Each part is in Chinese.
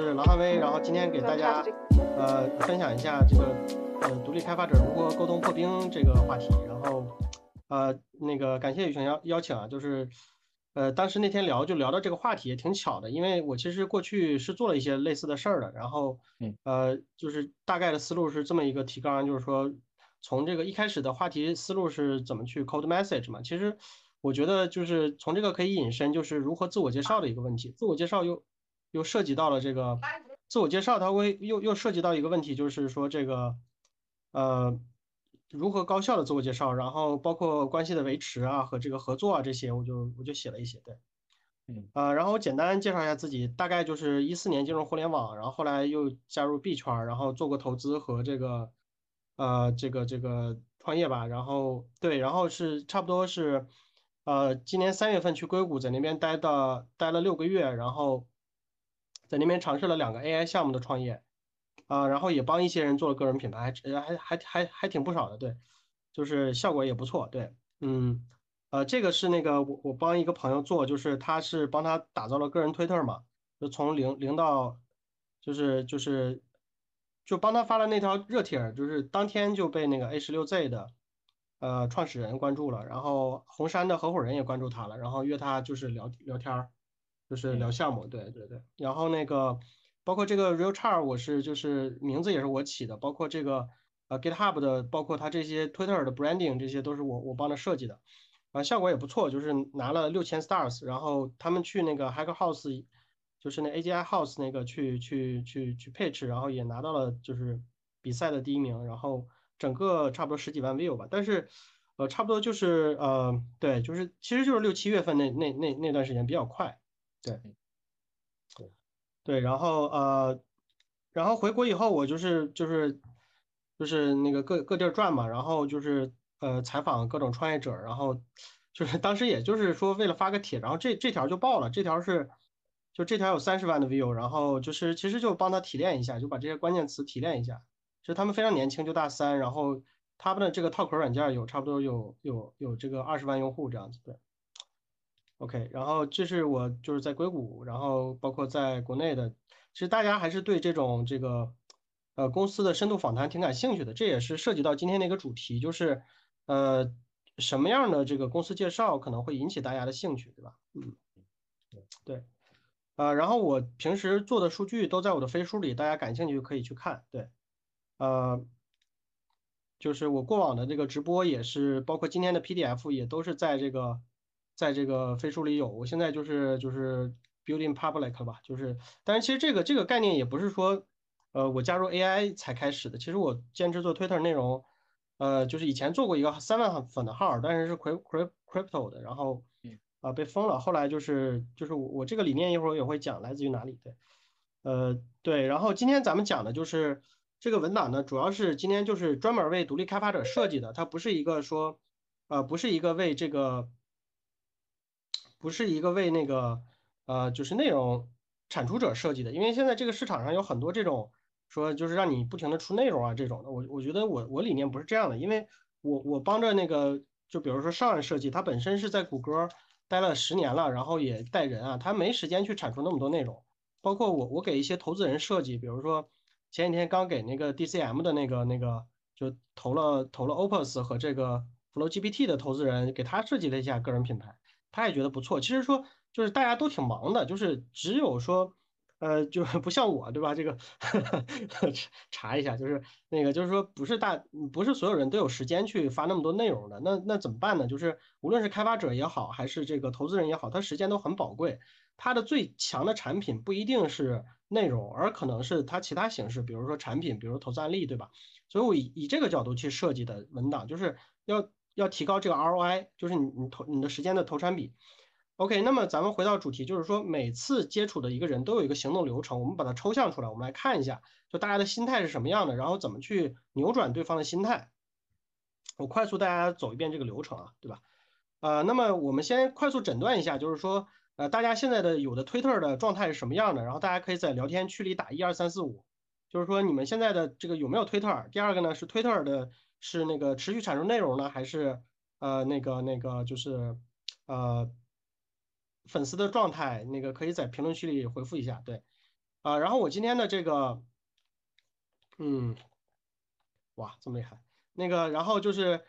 是郎汉威，然后今天给大家呃分享一下这个呃独立开发者如何沟通破冰这个话题，然后呃那个感谢雨泉邀邀请啊，就是呃当时那天聊就聊到这个话题也挺巧的，因为我其实过去是做了一些类似的事儿的，然后呃就是大概的思路是这么一个提纲，就是说从这个一开始的话题思路是怎么去 code message 嘛，其实我觉得就是从这个可以引申就是如何自我介绍的一个问题，自我介绍又。又涉及到了这个自我介绍，它会又又涉及到一个问题，就是说这个呃如何高效的自我介绍，然后包括关系的维持啊和这个合作啊这些，我就我就写了一些，对，嗯啊，然后我简单介绍一下自己，大概就是一四年进入互联网，然后后来又加入币圈，然后做过投资和这个呃这个这个创业吧，然后对，然后是差不多是呃今年三月份去硅谷，在那边待的待了六个月，然后。在那边尝试了两个 AI 项目的创业，啊，然后也帮一些人做了个人品牌，还还还还还挺不少的，对，就是效果也不错，对，嗯，呃，这个是那个我我帮一个朋友做，就是他是帮他打造了个人推特嘛，就从零零到，就是就是就帮他发了那条热帖，就是当天就被那个 A 十六 Z 的呃创始人关注了，然后红杉的合伙人也关注他了，然后约他就是聊聊天儿。就是聊项目，对对对，然后那个包括这个 Real Char，我是就是名字也是我起的，包括这个呃 GitHub 的，包括它这些 Twitter 的 branding，这些都是我我帮他设计的，啊效果也不错，就是拿了六千 stars，然后他们去那个 Hacker House，就是那 AGI House 那个去去去去 pitch，然后也拿到了就是比赛的第一名，然后整个差不多十几万 view 吧，但是呃差不多就是呃对，就是其实就是六七月份那那那那段时间比较快。对，对，对，然后呃，然后回国以后，我就是就是就是那个各各地儿转嘛，然后就是呃采访各种创业者，然后就是当时也就是说为了发个帖，然后这这条就爆了，这条是就这条有三十万的 view，然后就是其实就帮他提炼一下，就把这些关键词提炼一下，其实他们非常年轻，就大三，然后他们的这个套壳软件有差不多有有有这个二十万用户这样子，对。OK，然后这是我就是在硅谷，然后包括在国内的，其实大家还是对这种这个呃公司的深度访谈挺感兴趣的，这也是涉及到今天的一个主题，就是呃什么样的这个公司介绍可能会引起大家的兴趣，对吧？嗯，对，啊，然后我平时做的数据都在我的飞书里，大家感兴趣可以去看，对，呃，就是我过往的这个直播也是，包括今天的 PDF 也都是在这个。在这个飞书里有，我现在就是就是 building public 了吧，就是，但是其实这个这个概念也不是说，呃，我加入 AI 才开始的，其实我坚持做 Twitter 内容，呃，就是以前做过一个三万粉的号，但是是 crypto crypto 的，然后啊被封了，后来就是就是我我这个理念一会儿也会讲来自于哪里，对，呃对，然后今天咱们讲的就是这个文档呢，主要是今天就是专门为独立开发者设计的，它不是一个说，呃，不是一个为这个。不是一个为那个呃，就是内容产出者设计的，因为现在这个市场上有很多这种说就是让你不停的出内容啊这种的，我我觉得我我理念不是这样的，因为我我帮着那个就比如说上岸设计，他本身是在谷歌待了十年了，然后也带人啊，他没时间去产出那么多内容，包括我我给一些投资人设计，比如说前几天刚给那个 DCM 的那个那个就投了投了 Opus 和这个 FlowGPT 的投资人，给他设计了一下个人品牌。他也觉得不错。其实说就是大家都挺忙的，就是只有说，呃，就 不像我，对吧？这个 查一下，就是那个，就是说不是大，不是所有人都有时间去发那么多内容的。那那怎么办呢？就是无论是开发者也好，还是这个投资人也好，他时间都很宝贵。他的最强的产品不一定是内容，而可能是他其他形式，比如说产品，比如投资案例，对吧？所以我以以这个角度去设计的文档，就是要。要提高这个 ROI，就是你你投你的时间的投产比。OK，那么咱们回到主题，就是说每次接触的一个人都有一个行动流程，我们把它抽象出来，我们来看一下，就大家的心态是什么样的，然后怎么去扭转对方的心态。我快速大家走一遍这个流程啊，对吧？呃，那么我们先快速诊断一下，就是说，呃，大家现在的有的推特的状态是什么样的？然后大家可以在聊天区里打一二三四五，就是说你们现在的这个有没有推特？第二个呢是推特的。是那个持续产出内容呢，还是呃那个那个就是呃粉丝的状态？那个可以在评论区里回复一下。对，啊，然后我今天的这个，嗯，哇，这么厉害，那个，然后就是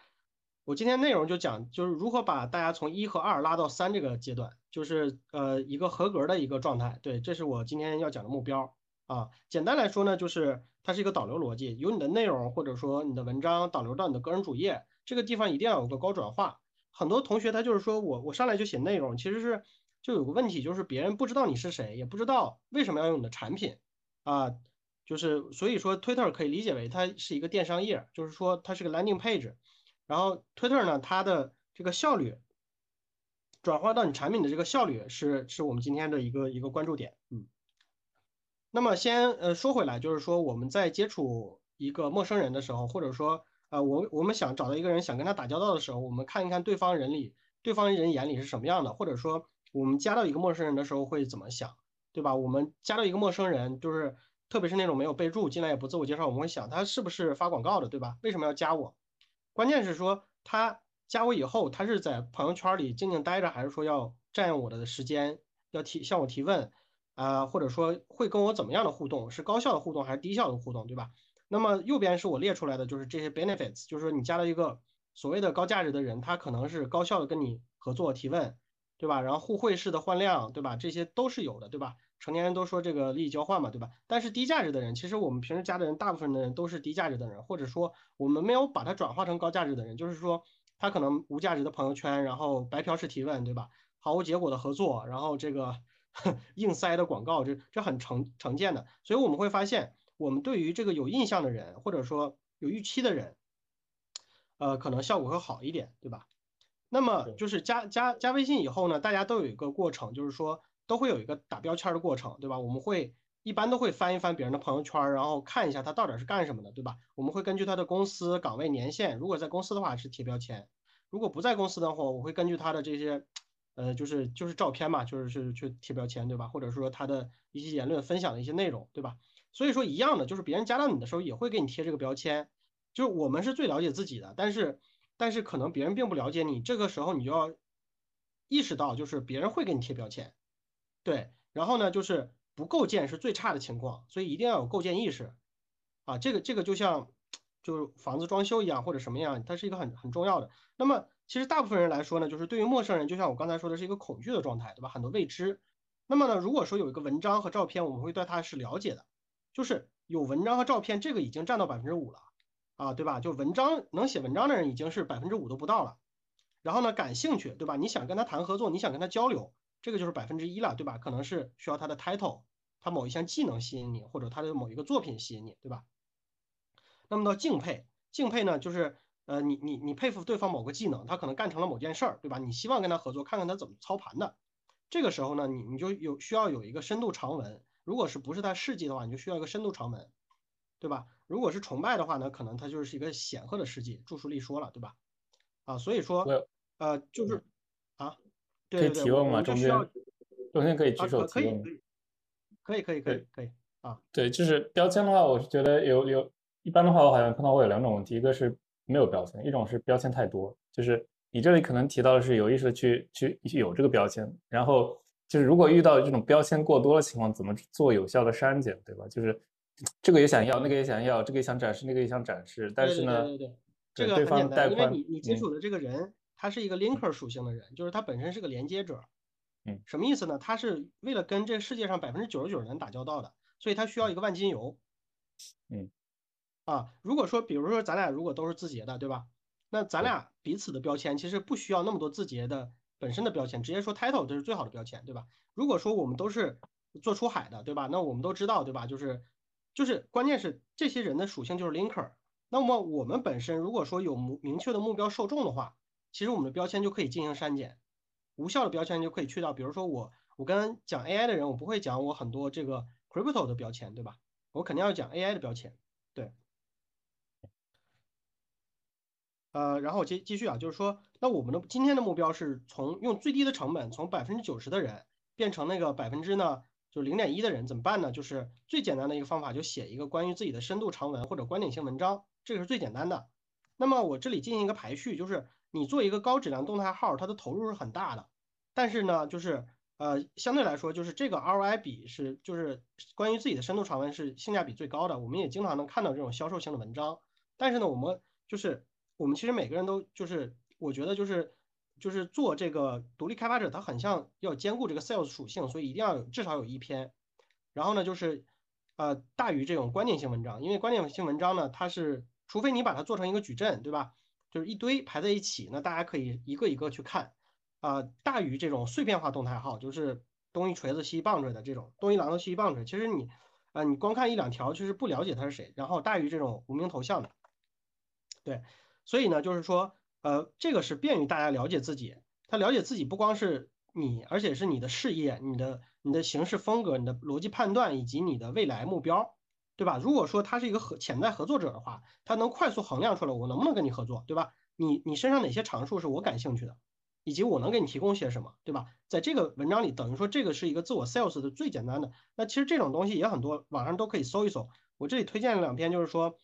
我今天内容就讲，就是如何把大家从一和二拉到三这个阶段，就是呃一个合格的一个状态，对，这是我今天要讲的目标啊。简单来说呢，就是它是一个导流逻辑，由你的内容或者说你的文章导流到你的个人主页，这个地方一定要有个高转化。很多同学他就是说我我上来就写内容，其实是。就有个问题，就是别人不知道你是谁，也不知道为什么要用你的产品啊，就是所以说，Twitter 可以理解为它是一个电商页，就是说它是个 landing page，然后 Twitter 呢，它的这个效率转化到你产品的这个效率是是我们今天的一个一个关注点，嗯。那么先呃说回来，就是说我们在接触一个陌生人的时候，或者说呃我我们想找到一个人想跟他打交道的时候，我们看一看对方人里对方人眼里是什么样的，或者说。我们加到一个陌生人的时候会怎么想，对吧？我们加到一个陌生人，就是特别是那种没有备注进来也不自我介绍，我们会想他是不是发广告的，对吧？为什么要加我？关键是说他加我以后，他是在朋友圈里静静待着，还是说要占用我的时间，要提向我提问啊，或者说会跟我怎么样的互动？是高效的互动还是低效的互动，对吧？那么右边是我列出来的，就是这些 benefits，就是说你加了一个所谓的高价值的人，他可能是高效的跟你合作提问。对吧？然后互惠式的换量，对吧？这些都是有的，对吧？成年人都说这个利益交换嘛，对吧？但是低价值的人，其实我们平时加的人，大部分的人都是低价值的人，或者说我们没有把它转化成高价值的人，就是说他可能无价值的朋友圈，然后白嫖式提问，对吧？毫无结果的合作，然后这个 硬塞的广告，这这很常常见的。所以我们会发现，我们对于这个有印象的人，或者说有预期的人，呃，可能效果会好一点，对吧？那么就是加加加微信以后呢，大家都有一个过程，就是说都会有一个打标签的过程，对吧？我们会一般都会翻一翻别人的朋友圈，然后看一下他到底是干什么的，对吧？我们会根据他的公司岗位年限，如果在公司的话是贴标签，如果不在公司的话，我会根据他的这些，呃，就是就是照片嘛，就是是去贴标签，对吧？或者说他的一些言论分享的一些内容，对吧？所以说一样的，就是别人加到你的时候也会给你贴这个标签，就是我们是最了解自己的，但是。但是可能别人并不了解你，这个时候你就要意识到，就是别人会给你贴标签，对，然后呢，就是不构建是最差的情况，所以一定要有构建意识啊，这个这个就像就是房子装修一样或者什么样，它是一个很很重要的。那么其实大部分人来说呢，就是对于陌生人，就像我刚才说的是一个恐惧的状态，对吧？很多未知。那么呢，如果说有一个文章和照片，我们会对它是了解的，就是有文章和照片，这个已经占到百分之五了。啊，对吧？就文章能写文章的人已经是百分之五都不到了，然后呢，感兴趣，对吧？你想跟他谈合作，你想跟他交流，这个就是百分之一了，对吧？可能是需要他的 title，他某一项技能吸引你，或者他的某一个作品吸引你，对吧？那么到敬佩，敬佩呢，就是呃，你你你佩服对方某个技能，他可能干成了某件事儿，对吧？你希望跟他合作，看看他怎么操盘的，这个时候呢，你你就有需要有一个深度长文，如果是不是他事迹的话，你就需要一个深度长文，对吧？如果是崇拜的话呢，可能他就是一个显赫的事迹，著书立说了，对吧？啊，所以说，呃，就是啊，对对对，提问吗？中间中间可以举手提问，可以可以可以可以可以啊。对，就是标签的话，我是觉得有有一般的话，我好像碰到过有两种问题，一个是没有标签，一种是标签太多。就是你这里可能提到的是有意识的去去有这个标签，然后就是如果遇到这种标签过多的情况，怎么做有效的删减，对吧？就是。这个也想要，那个也想要，这个也想展示，那个也想展示，但是呢，对对对，这个很简单，因为你你接触的这个人，他是一个 linker 属性的人，就是他本身是个连接者，嗯，什么意思呢？他是为了跟这世界上百分之九十九人打交道的，所以他需要一个万金油，嗯，啊，如果说比如说咱俩如果都是字节的，对吧？那咱俩彼此的标签其实不需要那么多字节的本身的标签，直接说 title 这是最好的标签，对吧？如果说我们都是做出海的，对吧？那我们都知道，对吧？就是。就是关键是这些人的属性就是 linker，那么我们本身如果说有明明确的目标受众的话，其实我们的标签就可以进行删减，无效的标签就可以去掉。比如说我我跟讲 AI 的人，我不会讲我很多这个 crypto 的标签，对吧？我肯定要讲 AI 的标签，对。呃，然后我接继续啊，就是说，那我们的今天的目标是从用最低的成本，从百分之九十的人变成那个百分之呢？就零点一的人怎么办呢？就是最简单的一个方法，就写一个关于自己的深度长文或者观点性文章，这个是最简单的。那么我这里进行一个排序，就是你做一个高质量动态号，它的投入是很大的，但是呢，就是呃，相对来说，就是这个 ROI 比是就是关于自己的深度长文是性价比最高的。我们也经常能看到这种销售性的文章，但是呢，我们就是我们其实每个人都就是我觉得就是就是做这个独立开发者，他很像要兼顾这个 sales 属性，所以一定要有至少有一篇。然后呢，就是呃大于这种观点性文章，因为观点性文章呢，它是除非你把它做成一个矩阵，对吧？就是一堆排在一起，那大家可以一个一个去看。啊，大于这种碎片化动态号，就是东一锤子西一棒槌的这种，东一榔头西一棒槌。其实你，啊，你光看一两条，其实不了解他是谁。然后大于这种无名头像的，对，所以呢，就是说，呃，这个是便于大家了解自己。他了解自己不光是你，而且是你的事业、你的你的行事风格、你的逻辑判断以及你的未来目标，对吧？如果说他是一个合潜在合作者的话，他能快速衡量出来我能不能跟你合作，对吧？你你身上哪些长处是我感兴趣的？以及我能给你提供些什么，对吧？在这个文章里，等于说这个是一个自我 sales 的最简单的。那其实这种东西也很多，网上都可以搜一搜。我这里推荐了两篇，就是说，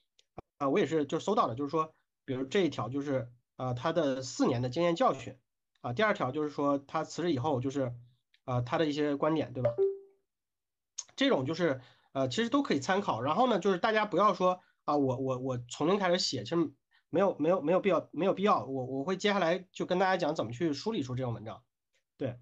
啊，我也是就搜到的，就是说，比如这一条就是啊，他的四年的经验教训，啊，第二条就是说他辞职以后就是啊他的一些观点，对吧？这种就是呃其实都可以参考。然后呢，就是大家不要说啊我我我从零开始写，其实。没有没有没有必要没有必要，我我会接下来就跟大家讲怎么去梳理出这种文章。对，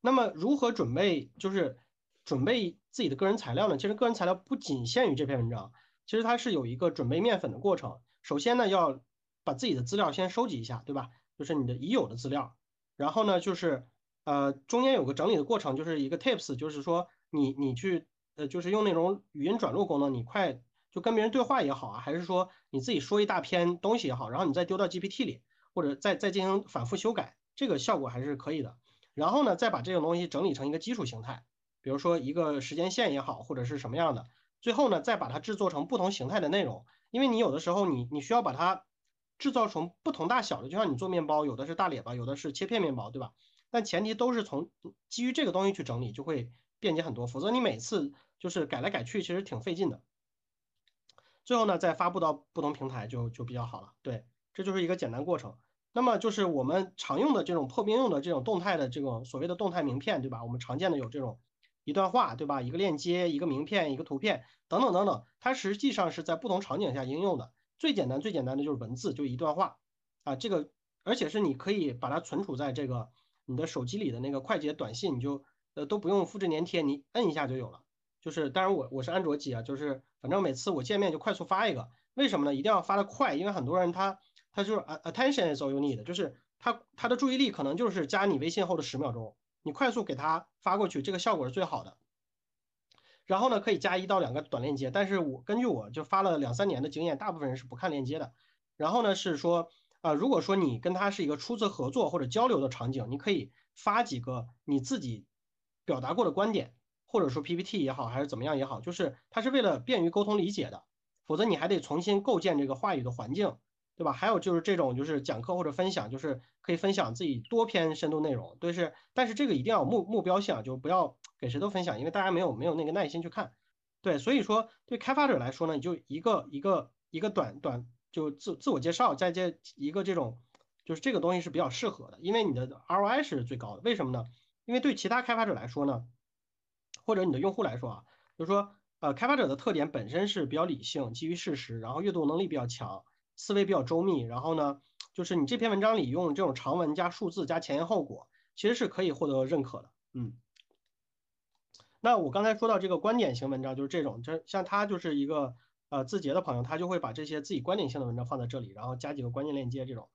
那么如何准备就是准备自己的个人材料呢？其实个人材料不仅限于这篇文章，其实它是有一个准备面粉的过程。首先呢，要把自己的资料先收集一下，对吧？就是你的已有的资料。然后呢，就是呃中间有个整理的过程，就是一个 tips，就是说你你去呃就是用那种语音转录功能，你快。就跟别人对话也好啊，还是说你自己说一大篇东西也好，然后你再丢到 GPT 里，或者再再进行反复修改，这个效果还是可以的。然后呢，再把这个东西整理成一个基础形态，比如说一个时间线也好，或者是什么样的。最后呢，再把它制作成不同形态的内容，因为你有的时候你你需要把它制造成不同大小的，就像你做面包，有的是大列巴，有的是切片面包，对吧？但前提都是从基于这个东西去整理，就会便捷很多。否则你每次就是改来改去，其实挺费劲的。最后呢，再发布到不同平台就就比较好了。对，这就是一个简单过程。那么就是我们常用的这种破冰用的这种动态的这种所谓的动态名片，对吧？我们常见的有这种一段话，对吧？一个链接，一个名片，一个图片，等等等等。它实际上是在不同场景下应用的。最简单最简单的就是文字，就一段话啊。这个而且是你可以把它存储在这个你的手机里的那个快捷短信，你就呃都不用复制粘贴，你摁一下就有了。就是当然我我是安卓机啊，就是。反正每次我见面就快速发一个，为什么呢？一定要发的快，因为很多人他他就是 attention is all you need，就是他他的注意力可能就是加你微信后的十秒钟，你快速给他发过去，这个效果是最好的。然后呢，可以加一到两个短链接，但是我根据我就发了两三年的经验，大部分人是不看链接的。然后呢，是说啊，如果说你跟他是一个初次合作或者交流的场景，你可以发几个你自己表达过的观点。或者说 PPT 也好，还是怎么样也好，就是它是为了便于沟通理解的，否则你还得重新构建这个话语的环境，对吧？还有就是这种就是讲课或者分享，就是可以分享自己多篇深度内容，对是，但是这个一定要有目目标性啊，就不要给谁都分享，因为大家没有没有那个耐心去看，对，所以说对开发者来说呢，你就一个一个一个短短就自自我介绍，再接一个这种，就是这个东西是比较适合的，因为你的 ROI 是最高的，为什么呢？因为对其他开发者来说呢？或者你的用户来说啊，就是说，呃，开发者的特点本身是比较理性，基于事实，然后阅读能力比较强，思维比较周密，然后呢，就是你这篇文章里用这种长文加数字加前因后果，其实是可以获得认可的，嗯。那我刚才说到这个观点型文章就是这种，就像他就是一个呃字节的朋友，他就会把这些自己观点性的文章放在这里，然后加几个关键链接这种。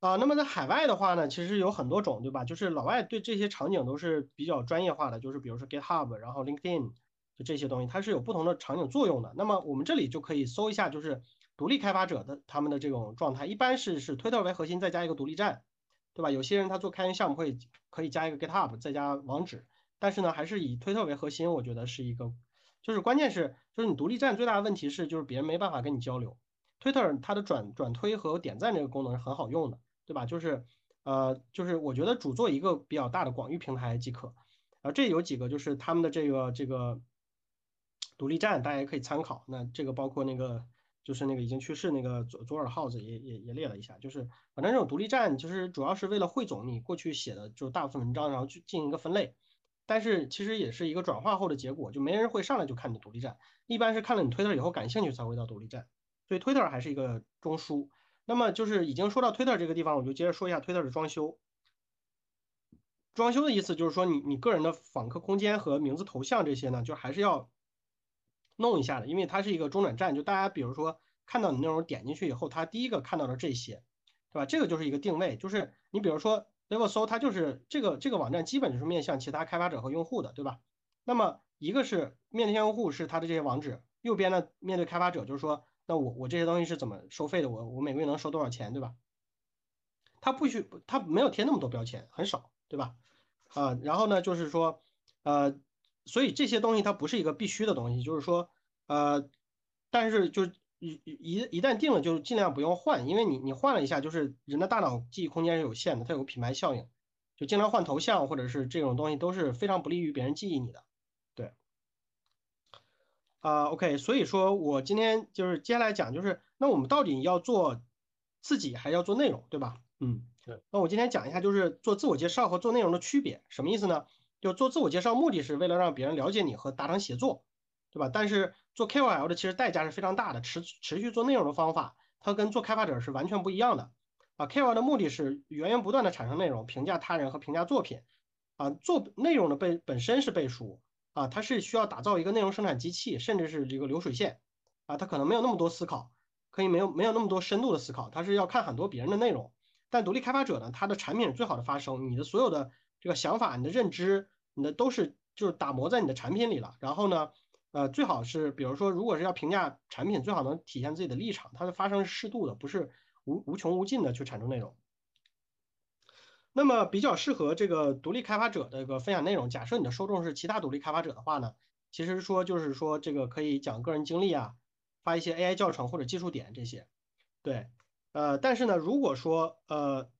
啊，那么在海外的话呢，其实有很多种，对吧？就是老外对这些场景都是比较专业化的，就是比如说 GitHub，然后 LinkedIn，就这些东西，它是有不同的场景作用的。那么我们这里就可以搜一下，就是独立开发者的他们的这种状态，一般是是推特为核心，再加一个独立站，对吧？有些人他做开源项目会可以加一个 GitHub，再加网址，但是呢，还是以推特为核心，我觉得是一个，就是关键是就是你独立站最大的问题是就是别人没办法跟你交流，推特它的转转推和点赞这个功能是很好用的。对吧？就是，呃，就是我觉得主做一个比较大的广域平台即可。啊，这有几个就是他们的这个这个独立站，大家也可以参考。那这个包括那个就是那个已经去世那个左左耳耗子也也也列了一下，就是反正这种独立站就是主要是为了汇总你过去写的就大部分文章，然后去进行一个分类。但是其实也是一个转化后的结果，就没人会上来就看你独立站，一般是看了你推特以后感兴趣才会到独立站，所以推特还是一个中枢。那么就是已经说到推特这个地方，我就接着说一下推特的装修。装修的意思就是说，你你个人的访客空间和名字头像这些呢，就还是要弄一下的，因为它是一个中转站，就大家比如说看到你内容点进去以后，它第一个看到的这些，对吧？这个就是一个定位，就是你比如说 Level 搜，它就是这个这个网站基本就是面向其他开发者和用户的，对吧？那么一个是面向用户是它的这些网址，右边呢面对开发者就是说，那我我这些东西是怎么收费的？我我每个月能收多少钱，对吧？它不需它没有贴那么多标签，很少。对吧？啊，然后呢，就是说，呃，所以这些东西它不是一个必须的东西，就是说，呃，但是就一一一旦定了，就尽量不用换，因为你你换了一下，就是人的大脑记忆空间是有限的，它有个品牌效应，就经常换头像或者是这种东西都是非常不利于别人记忆你的。对，啊，OK，所以说我今天就是接下来讲，就是那我们到底要做自己还是要做内容，对吧？嗯。对那我今天讲一下，就是做自我介绍和做内容的区别，什么意思呢？就做自我介绍，目的是为了让别人了解你和达成协作，对吧？但是做 KOL 的其实代价是非常大的，持持续做内容的方法，它跟做开发者是完全不一样的。啊，KOL 的目的是源源不断的产生内容，评价他人和评价作品。啊，做内容的背本身是背书，啊，它是需要打造一个内容生产机器，甚至是一个流水线。啊，它可能没有那么多思考，可以没有没有那么多深度的思考，它是要看很多别人的内容。但独立开发者呢，他的产品是最好的发声，你的所有的这个想法、你的认知，你的都是就是打磨在你的产品里了。然后呢，呃，最好是比如说，如果是要评价产品，最好能体现自己的立场，它的发声是适度的，不是无无穷无尽的去产出内容。那么比较适合这个独立开发者的一个分享内容，假设你的受众是其他独立开发者的话呢，其实说就是说这个可以讲个人经历啊，发一些 AI 教程或者技术点这些，对。呃，但是呢，如果说呃，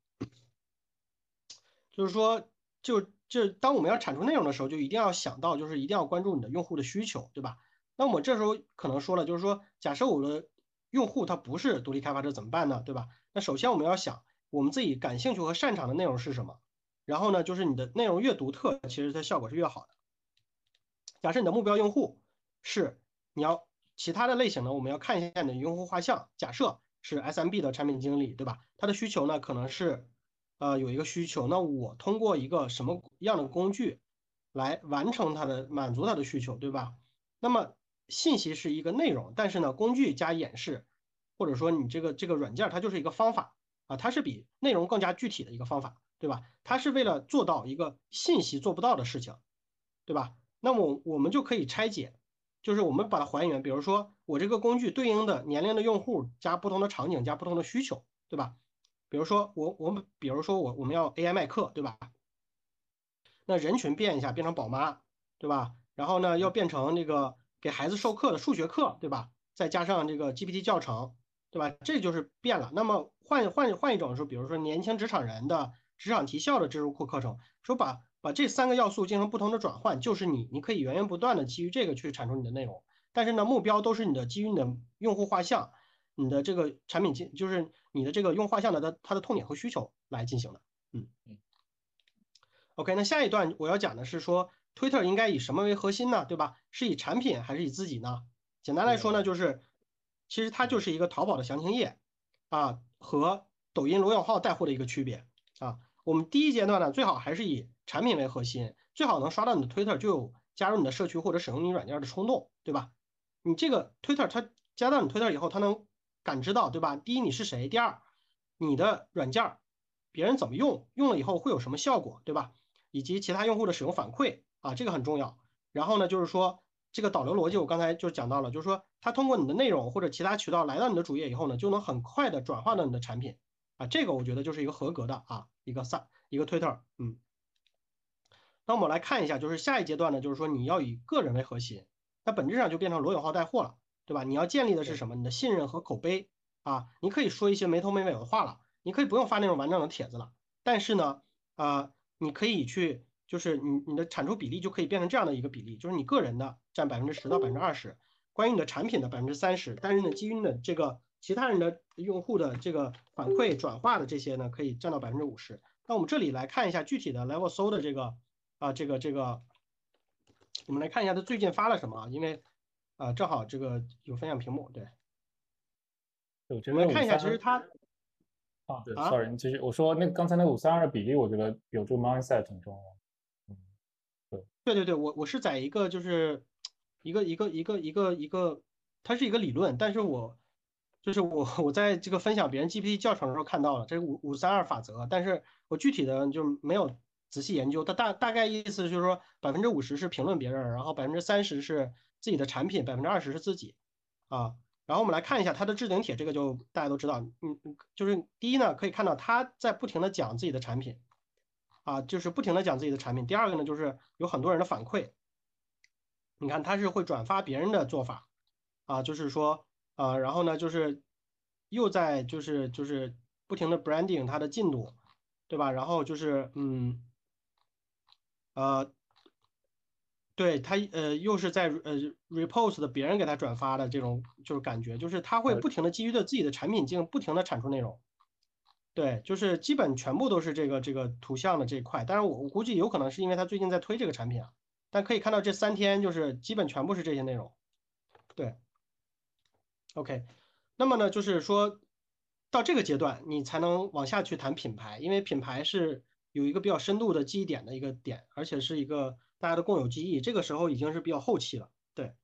就是说，就就当我们要产出内容的时候，就一定要想到，就是一定要关注你的用户的需求，对吧？那我这时候可能说了，就是说，假设我的用户他不是独立开发者怎么办呢？对吧？那首先我们要想，我们自己感兴趣和擅长的内容是什么？然后呢，就是你的内容越独特，其实它效果是越好的。假设你的目标用户是你要其他的类型呢，我们要看一下你的用户画像。假设。是 SMB 的产品经理，对吧？他的需求呢，可能是，呃，有一个需求，那我通过一个什么样的工具来完成它的满足它的需求，对吧？那么信息是一个内容，但是呢，工具加演示，或者说你这个这个软件它就是一个方法啊，它是比内容更加具体的一个方法，对吧？它是为了做到一个信息做不到的事情，对吧？那么我们就可以拆解。就是我们把它还原，比如说我这个工具对应的年龄的用户加不同的场景加不同的需求，对吧？比如说我我们比如说我我们要 AI 卖课，对吧？那人群变一下，变成宝妈，对吧？然后呢，要变成那个给孩子授课的数学课，对吧？再加上这个 GPT 教程，对吧？这就是变了。那么换换换一种说，比如说年轻职场人的职场提效的知识库课程，说把。把这三个要素进行不同的转换，就是你，你可以源源不断的基于这个去产出你的内容，但是呢，目标都是你的基于你的用户画像，你的这个产品进，就是你的这个用画像的它它的痛点和需求来进行的，嗯嗯。OK，那下一段我要讲的是说，Twitter 应该以什么为核心呢？对吧？是以产品还是以自己呢？简单来说呢，就是其实它就是一个淘宝的详情页啊，和抖音罗永浩带货的一个区别啊。我们第一阶段呢，最好还是以产品为核心，最好能刷到你的 Twitter，就有加入你的社区或者使用你软件的冲动，对吧？你这个 Twitter，它加到你 Twitter 以后，它能感知到，对吧？第一你是谁，第二你的软件儿别人怎么用，用了以后会有什么效果，对吧？以及其他用户的使用反馈啊，这个很重要。然后呢，就是说这个导流逻辑，我刚才就讲到了，就是说它通过你的内容或者其他渠道来到你的主页以后呢，就能很快的转化到你的产品啊，这个我觉得就是一个合格的啊，一个三一个推特，嗯。那我们来看一下，就是下一阶段呢，就是说你要以个人为核心，那本质上就变成罗永浩带货了，对吧？你要建立的是什么？你的信任和口碑啊，你可以说一些没头没尾的话了，你可以不用发那种完整的帖子了，但是呢，啊，你可以去，就是你你的产出比例就可以变成这样的一个比例，就是你个人的占百分之十到百分之二十，关。于你的产品的百分之三十，但是呢，基于的这个其他人的用户的这个反馈转化的这些呢，可以占到百分之五十。那我们这里来看一下具体的 Level 搜的这个啊，这个这个，我们来看一下他最近发了什么啊？因为啊，正好这个有分享屏幕，对。我们看一下，其实它啊，对，sorry，其实我说那刚才那五三二比例，我觉得有这个 mindset 挺重要。嗯，对，对对对，我我是在一个就是一个一个一个一个一个，它是一个理论，但是我就是我我在这个分享别人 GPT 教程的时候看到了这个五五三二法则，但是我具体的就没有仔细研究。它大大概意思就是说，百分之五十是评论别人，然后百分之三十是自己的产品，百分之二十是自己啊。然后我们来看一下它的置顶帖，这个就大家都知道，嗯，就是第一呢，可以看到他在不停的讲自己的产品，啊，就是不停的讲自己的产品。第二个呢，就是有很多人的反馈，你看他是会转发别人的做法，啊，就是说，啊，然后呢，就是又在就是就是不停的 branding 它的进度，对吧？然后就是，嗯，呃。对他，呃，又是在呃 repost 的别人给他转发的这种，就是感觉，就是他会不停的基于的自己的产品进行不停的产出内容。对，就是基本全部都是这个这个图像的这一块。但是我我估计有可能是因为他最近在推这个产品啊，但可以看到这三天就是基本全部是这些内容。对，OK，那么呢，就是说到这个阶段，你才能往下去谈品牌，因为品牌是有一个比较深度的记忆点的一个点，而且是一个。大家的共有记忆，这个时候已经是比较后期了，对，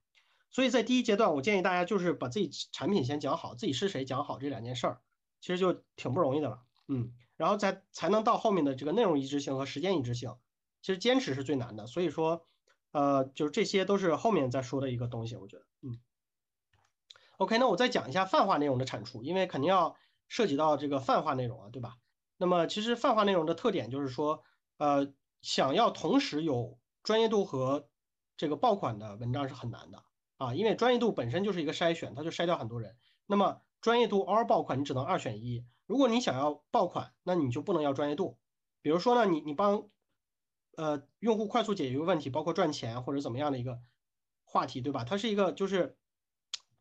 所以在第一阶段，我建议大家就是把自己产品先讲好，自己是谁讲好这两件事儿，其实就挺不容易的了，嗯，然后再才能到后面的这个内容一致性和时间一致性，其实坚持是最难的，所以说，呃，就是这些都是后面再说的一个东西，我觉得，嗯，OK，那我再讲一下泛化内容的产出，因为肯定要涉及到这个泛化内容啊，对吧？那么其实泛化内容的特点就是说，呃，想要同时有专业度和这个爆款的文章是很难的啊，因为专业度本身就是一个筛选，它就筛掉很多人。那么专业度 or 爆款，你只能二选一。如果你想要爆款，那你就不能要专业度。比如说呢，你你帮呃用户快速解决一个问题，包括赚钱或者怎么样的一个话题，对吧？它是一个就是，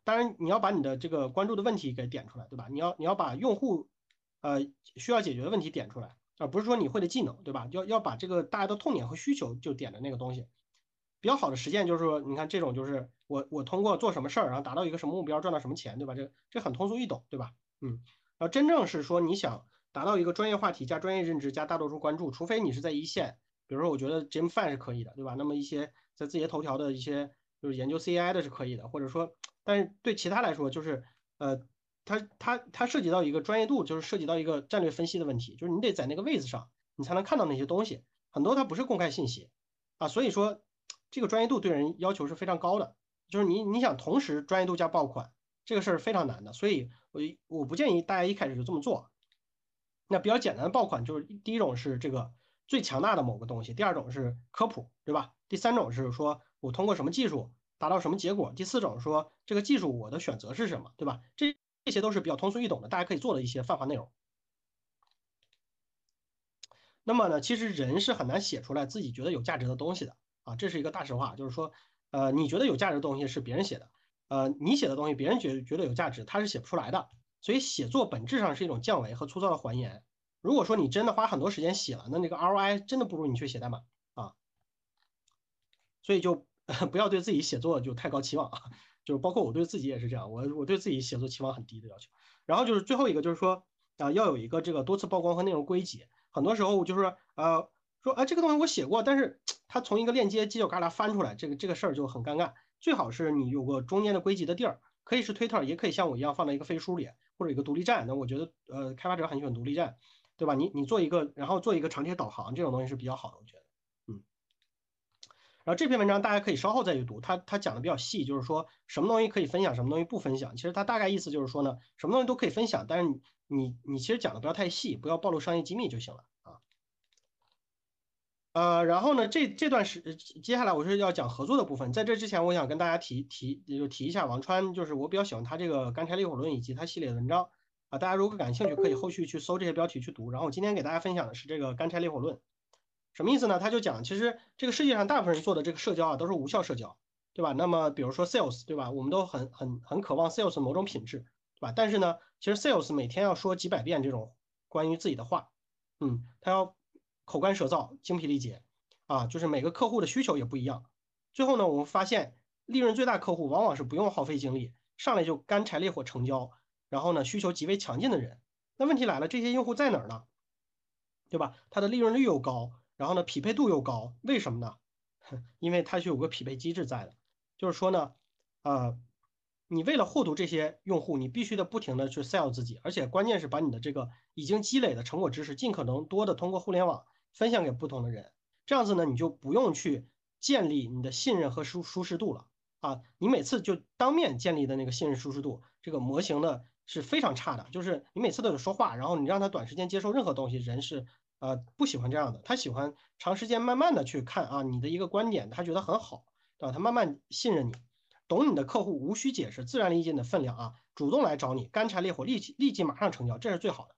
当然你要把你的这个关注的问题给点出来，对吧？你要你要把用户呃需要解决的问题点出来。啊，不是说你会的技能，对吧？要要把这个大家的痛点和需求就点的那个东西，比较好的实践就是说，你看这种就是我我通过做什么事儿，然后达到一个什么目标，赚到什么钱，对吧？这这很通俗易懂，对吧？嗯，然后真正是说你想达到一个专业话题加专业认知加大多数关注，除非你是在一线，比如说我觉得 Jim Fan 是可以的，对吧？那么一些在字节头条的一些就是研究 CI 的是可以的，或者说，但是对其他来说就是呃。它它它涉及到一个专业度，就是涉及到一个战略分析的问题，就是你得在那个位置上，你才能看到那些东西。很多它不是公开信息啊，所以说这个专业度对人要求是非常高的。就是你你想同时专业度加爆款，这个事儿非常难的。所以我我不建议大家一开始就这么做。那比较简单的爆款就是第一种是这个最强大的某个东西，第二种是科普，对吧？第三种是说我通过什么技术达到什么结果，第四种说这个技术我的选择是什么，对吧？这这些都是比较通俗易懂的，大家可以做的一些泛化内容。那么呢，其实人是很难写出来自己觉得有价值的东西的啊，这是一个大实话。就是说，呃，你觉得有价值的东西是别人写的，呃，你写的东西别人觉觉得有价值，他是写不出来的。所以写作本质上是一种降维和粗糙的还原。如果说你真的花很多时间写了，那那个 ROI 真的不如你去写代码啊。所以就 不要对自己写作就太高期望啊。就是包括我对自己也是这样，我我对自己写作期望很低的要求。然后就是最后一个就是说啊，要有一个这个多次曝光和内容归集。很多时候就是呃说啊这个东西我写过，但是它从一个链接犄角旮旯翻出来，这个这个事儿就很尴尬。最好是你有个中间的归集的地儿，可以是推特，也可以像我一样放在一个飞书里，或者一个独立站。那我觉得呃开发者很喜欢独立站，对吧？你你做一个，然后做一个长贴导航，这种东西是比较好的，然后这篇文章大家可以稍后再去读，他他讲的比较细，就是说什么东西可以分享，什么东西不分享。其实他大概意思就是说呢，什么东西都可以分享，但是你你你其实讲的不要太细，不要暴露商业机密就行了啊。呃，然后呢，这这段时接下来我是要讲合作的部分，在这之前我想跟大家提提就提一下王川，就是我比较喜欢他这个干柴烈火论以及他系列的文章啊，大家如果感兴趣可以后续去搜这些标题去读。然后我今天给大家分享的是这个干柴烈火论。什么意思呢？他就讲，其实这个世界上大部分人做的这个社交啊，都是无效社交对吧？那么比如说 sales，对吧？我们都很很很渴望 sales 某种品质，对吧？但是呢，其实 sales 每天要说几百遍这种关于自己的话，嗯，他要口干舌燥、精疲力竭啊，就是每个客户的需求也不一样。最后呢，我们发现利润最大客户往往是不用耗费精力，上来就干柴烈火成交，然后呢需求极为强劲的人。那问题来了，这些用户在哪儿呢？对吧？他的利润率又高，然后呢匹配度又高，为什么呢？因为它是有个匹配机制在的。就是说呢，呃，你为了获得这些用户，你必须得不停的去 sell 自己，而且关键是把你的这个已经积累的成果知识，尽可能多的通过互联网分享给不同的人。这样子呢，你就不用去建立你的信任和舒舒适度了啊。你每次就当面建立的那个信任舒适度，这个模型呢是非常差的。就是你每次都得说话，然后你让他短时间接受任何东西，人是呃不喜欢这样的，他喜欢长时间慢慢的去看啊你的一个观点，他觉得很好。对吧？他慢慢信任你，懂你的客户，无需解释，自然理解你的分量啊，主动来找你，干柴烈火，立即立即马上成交，这是最好的，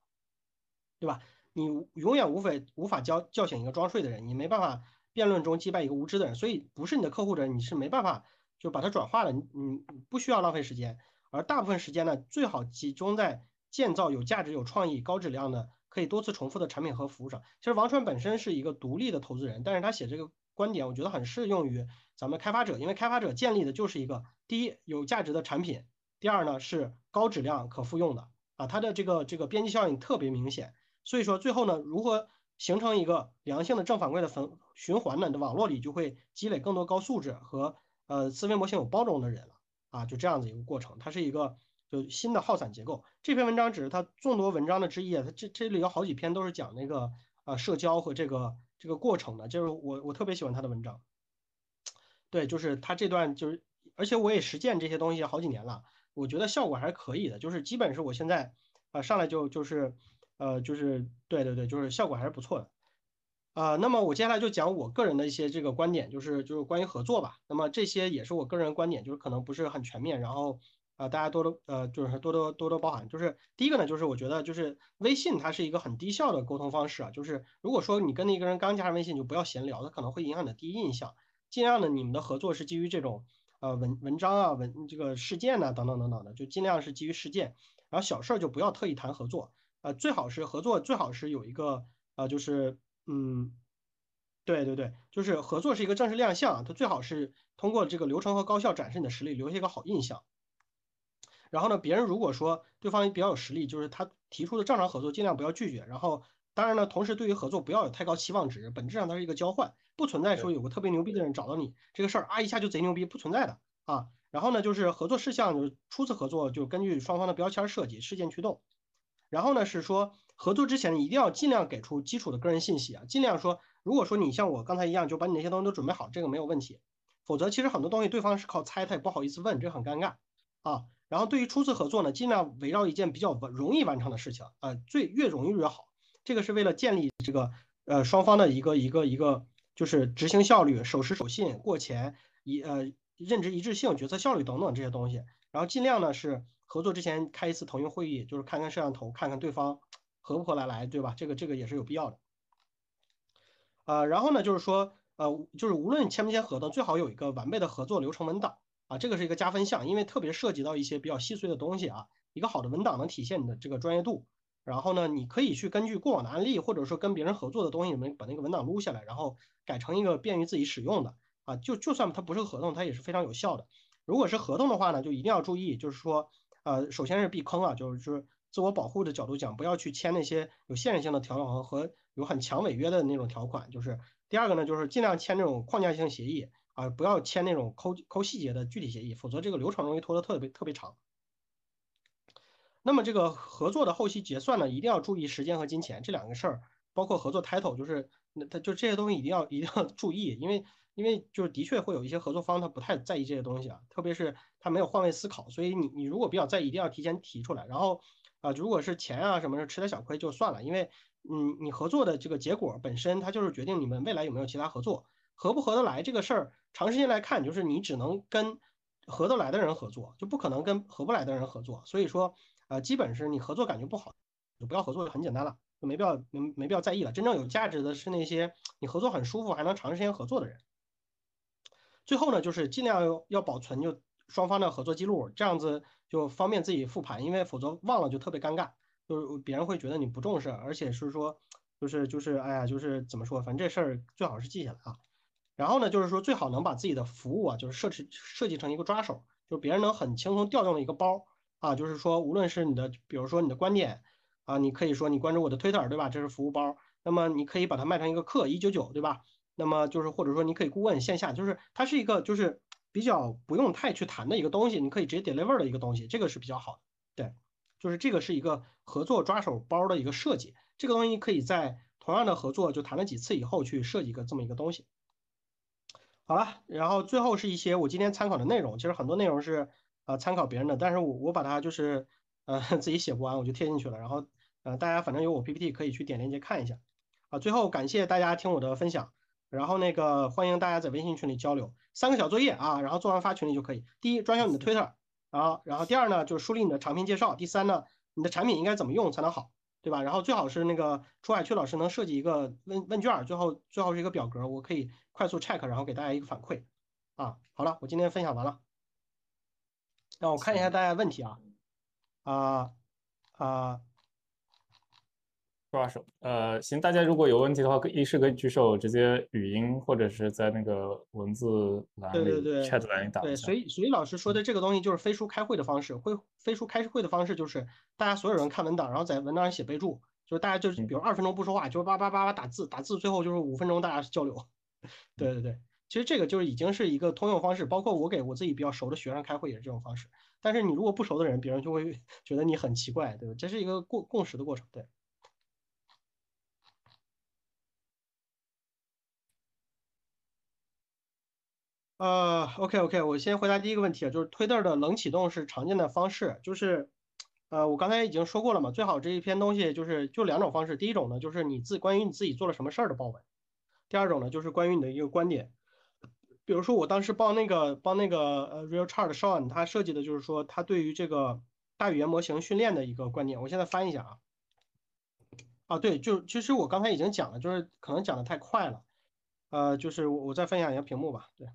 对吧？你永远无非无法叫叫醒一个装睡的人，你没办法辩论中击败一个无知的人，所以不是你的客户的人，你是没办法就把它转化了，你你不需要浪费时间，而大部分时间呢，最好集中在建造有价值、有创意、高质量的可以多次重复的产品和服务上。其实王川本身是一个独立的投资人，但是他写这个观点，我觉得很适用于。咱们开发者，因为开发者建立的就是一个第一有价值的产品，第二呢是高质量可复用的啊，它的这个这个边际效应特别明显。所以说最后呢，如何形成一个良性的正反馈的分循环呢？你的网络里就会积累更多高素质和呃思维模型有包容的人了啊，就这样子一个过程。它是一个就新的耗散结构。这篇文章只是它众多文章的之一啊，它这这里有好几篇都是讲那个啊社交和这个这个过程的，就是我我特别喜欢他的文章。对，就是他这段就是，而且我也实践这些东西好几年了，我觉得效果还是可以的。就是基本是我现在啊上来就就是，呃，就是对对对，就是效果还是不错的。啊，那么我接下来就讲我个人的一些这个观点，就是就是关于合作吧。那么这些也是我个人观点，就是可能不是很全面，然后啊大家多多呃就是多多多多包涵。就是第一个呢，就是我觉得就是微信它是一个很低效的沟通方式啊，就是如果说你跟那个人刚加上微信，就不要闲聊，它可能会影响你的第一印象。尽量的，你们的合作是基于这种呃文文章啊文这个事件呐等等等等的，就尽量是基于事件，然后小事儿就不要特意谈合作，呃最好是合作最好是有一个呃就是嗯对对对，就是合作是一个正式亮相，它最好是通过这个流程和高效展示你的实力，留下一个好印象。然后呢，别人如果说对方比较有实力，就是他提出的正常合作，尽量不要拒绝。然后当然呢，同时对于合作不要有太高期望值，本质上它是一个交换。不存在说有个特别牛逼的人找到你这个事儿啊一下就贼牛逼，不存在的啊。然后呢，就是合作事项，就是初次合作就根据双方的标签设计，事件驱动。然后呢是说合作之前一定要尽量给出基础的个人信息啊，尽量说，如果说你像我刚才一样就把你那些东西都准备好，这个没有问题。否则其实很多东西对方是靠猜，他也不好意思问，这很尴尬啊。然后对于初次合作呢，尽量围绕一件比较容易完成的事情啊，最越容易越好。这个是为了建立这个呃双方的一个一个一个。就是执行效率、守时守信、过钱、一呃认知一致性、决策效率等等这些东西，然后尽量呢是合作之前开一次腾讯会议，就是看看摄像头，看看对方合不合得来，对吧？这个这个也是有必要的。呃，然后呢就是说，呃，就是无论签不签合同，最好有一个完备的合作流程文档啊，这个是一个加分项，因为特别涉及到一些比较细碎的东西啊，一个好的文档能体现你的这个专业度。然后呢，你可以去根据过往的案例，或者说跟别人合作的东西，你们把那个文档撸下来，然后改成一个便于自己使用的啊。就就算它不是合同，它也是非常有效的。如果是合同的话呢，就一定要注意，就是说，呃，首先是避坑啊，就是就是自我保护的角度讲，不要去签那些有限制性的条款和和有很强违约的那种条款。就是第二个呢，就是尽量签那种框架性协议啊，不要签那种抠抠细节的具体协议，否则这个流程容易拖得特别特别长。那么这个合作的后期结算呢，一定要注意时间和金钱这两个事儿，包括合作 title，就是那他就这些东西一定要一定要注意，因为因为就是的确会有一些合作方他不太在意这些东西啊，特别是他没有换位思考，所以你你如果比较在意，一定要提前提出来。然后啊，如果是钱啊什么的吃点小亏就算了，因为嗯你合作的这个结果本身它就是决定你们未来有没有其他合作，合不合得来这个事儿，长时间来看就是你只能跟合得来的人合作，就不可能跟合不来的人合作，所以说。呃，基本是你合作感觉不好，就不要合作，就很简单了，就没必要没没必要在意了。真正有价值的是那些你合作很舒服，还能长时间合作的人。最后呢，就是尽量要要保存就双方的合作记录，这样子就方便自己复盘，因为否则忘了就特别尴尬，就是别人会觉得你不重视，而且是说就是就是哎呀，就是怎么说，反正这事儿最好是记下来啊。然后呢，就是说最好能把自己的服务啊，就是设置设计成一个抓手，就是别人能很轻松调用的一个包啊，就是说无论是你的，比如说你的观点啊，你可以说你关注我的 Twitter 对吧？这是服务包，那么你可以把它卖成一个课一九九对吧？那么就是或者说你可以顾问线下，就是它是一个就是比较不用太去谈的一个东西，你可以直接 deliver 的一个东西，这个是比较好的。对，就是这个是一个合作抓手包的一个设计，这个东西可以在同样的合作就谈了几次以后去设计一个这么一个东西。好了，然后最后是一些我今天参考的内容，其实很多内容是呃参考别人的，但是我我把它就是呃 自己写不完，我就贴进去了。然后呃大家反正有我 PPT 可以去点链接看一下啊。最后感谢大家听我的分享，然后那个欢迎大家在微信群里交流，三个小作业啊，然后做完发群里就可以。第一，专项你的 Twitter，然后然后第二呢就是梳理你的产品介绍，第三呢你的产品应该怎么用才能好，对吧？然后最好是那个楚海区老师能设计一个问问卷，最后最后是一个表格，我可以。快速 check，然后给大家一个反馈啊。好了，我今天分享完了。让我看一下大家问题啊啊啊！抓手，呃，行，大家如果有问题的话，可一是可以举手，直接语音或者是在那个文字栏里、chat 栏里打。对，所以所以老师说的这个东西就是飞书开会的方式，会飞书开会的方式就是大家所有人看文档，然后在文档上写备注，就是大家就是比如二分钟不说话，就叭叭叭叭打字，打字最后就是五分钟大家交流。对对对，其实这个就是已经是一个通用方式，包括我给我自己比较熟的学生开会也是这种方式。但是你如果不熟的人，别人就会 觉得你很奇怪，对吧？这是一个共共识的过程。对。呃，OK OK，我先回答第一个问题啊，就是 Twitter 的冷启动是常见的方式，就是呃，我刚才已经说过了嘛，最好这一篇东西就是就两种方式，第一种呢就是你自关于你自己做了什么事儿的报文。第二种呢，就是关于你的一个观点，比如说我当时帮那个帮那个呃 Real Chart Sean，他设计的就是说他对于这个大语言模型训练的一个观点。我现在翻一下啊，啊对，就其实我刚才已经讲了，就是可能讲的太快了，呃，就是我我再分享一下屏幕吧，对，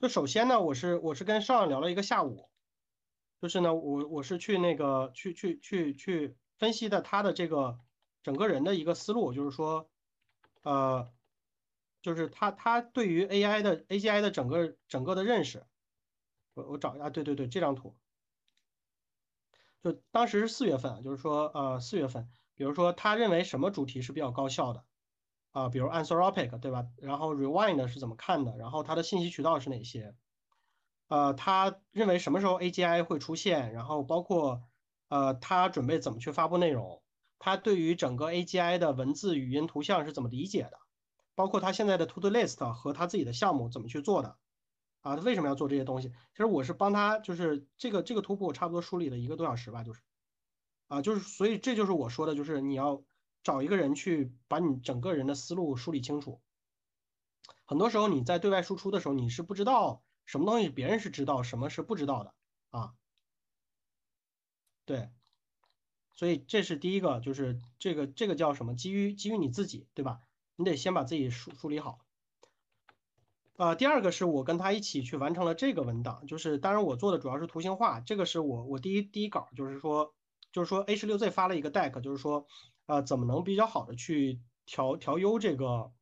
就首先呢，我是我是跟 Sean 聊了一个下午，就是呢，我我是去那个去去去去。分析的他的这个整个人的一个思路，就是说，呃，就是他他对于 AI 的 AGI 的整个整个的认识，我我找一下，对对对，这张图，就当时是四月份，就是说呃四月份，比如说他认为什么主题是比较高效的啊，比如 Anthropic 对吧？然后 Rewind 是怎么看的？然后它的信息渠道是哪些？呃，他认为什么时候 AGI 会出现？然后包括。呃，他准备怎么去发布内容？他对于整个 AGI 的文字、语音、图像是怎么理解的？包括他现在的 To Do List 和他自己的项目怎么去做的？啊，他为什么要做这些东西？其实我是帮他，就是这个这个图谱我差不多梳理了一个多小时吧，就是，啊，就是所以这就是我说的，就是你要找一个人去把你整个人的思路梳理清楚。很多时候你在对外输出的时候，你是不知道什么东西别人是知道，什么是不知道的啊。对，所以这是第一个，就是这个这个叫什么？基于基于你自己，对吧？你得先把自己梳梳理好。啊，第二个是我跟他一起去完成了这个文档，就是当然我做的主要是图形化，这个是我我第一第一稿，就是说就是说 A 十六 Z 发了一个 deck，就是说啊怎么能比较好的去调调优这个，